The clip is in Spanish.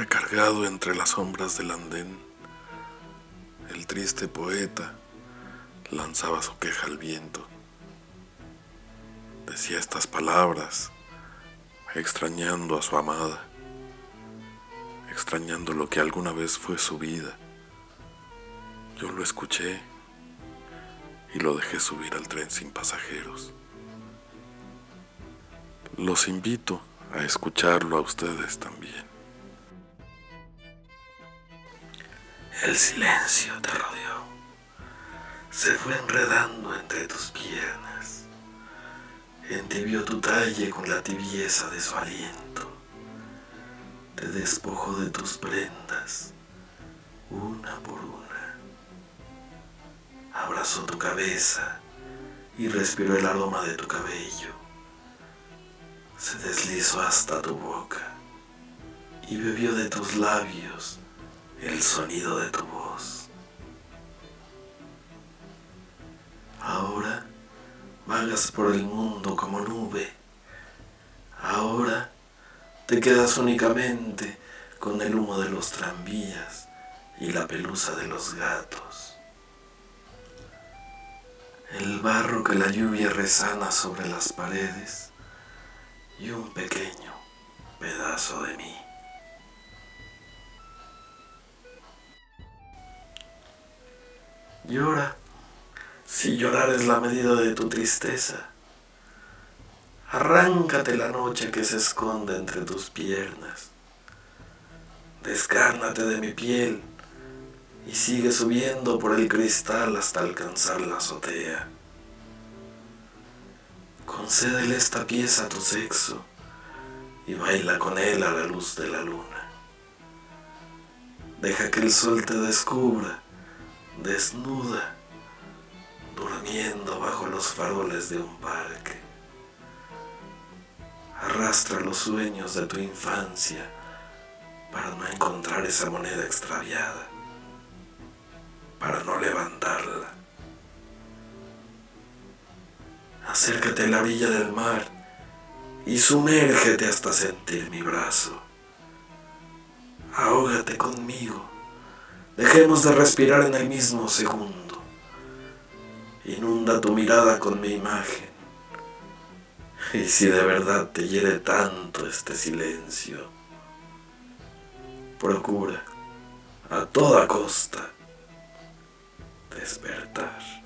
Recargado entre las sombras del andén, el triste poeta lanzaba su queja al viento. Decía estas palabras, extrañando a su amada, extrañando lo que alguna vez fue su vida. Yo lo escuché y lo dejé subir al tren sin pasajeros. Los invito a escucharlo a ustedes también. El silencio te rodeó, se fue enredando entre tus piernas, entibió tu talle con la tibieza de su aliento, te despojó de tus prendas, una por una, abrazó tu cabeza y respiró el aroma de tu cabello, se deslizó hasta tu boca y bebió de tus labios el sonido de tu voz. Ahora vagas por el mundo como nube. Ahora te quedas únicamente con el humo de los tranvías y la pelusa de los gatos. El barro que la lluvia resana sobre las paredes y un pequeño pedazo de mí. Llora, si llorar es la medida de tu tristeza. Arráncate la noche que se esconde entre tus piernas. Descárnate de mi piel y sigue subiendo por el cristal hasta alcanzar la azotea. Concédele esta pieza a tu sexo y baila con él a la luz de la luna. Deja que el sol te descubra desnuda, durmiendo bajo los faroles de un parque. Arrastra los sueños de tu infancia para no encontrar esa moneda extraviada, para no levantarla. Acércate a la orilla del mar y sumérgete hasta sentir mi brazo. Ahógate conmigo Dejemos de respirar en el mismo segundo. Inunda tu mirada con mi imagen. Y si de verdad te hiere tanto este silencio, procura a toda costa despertar.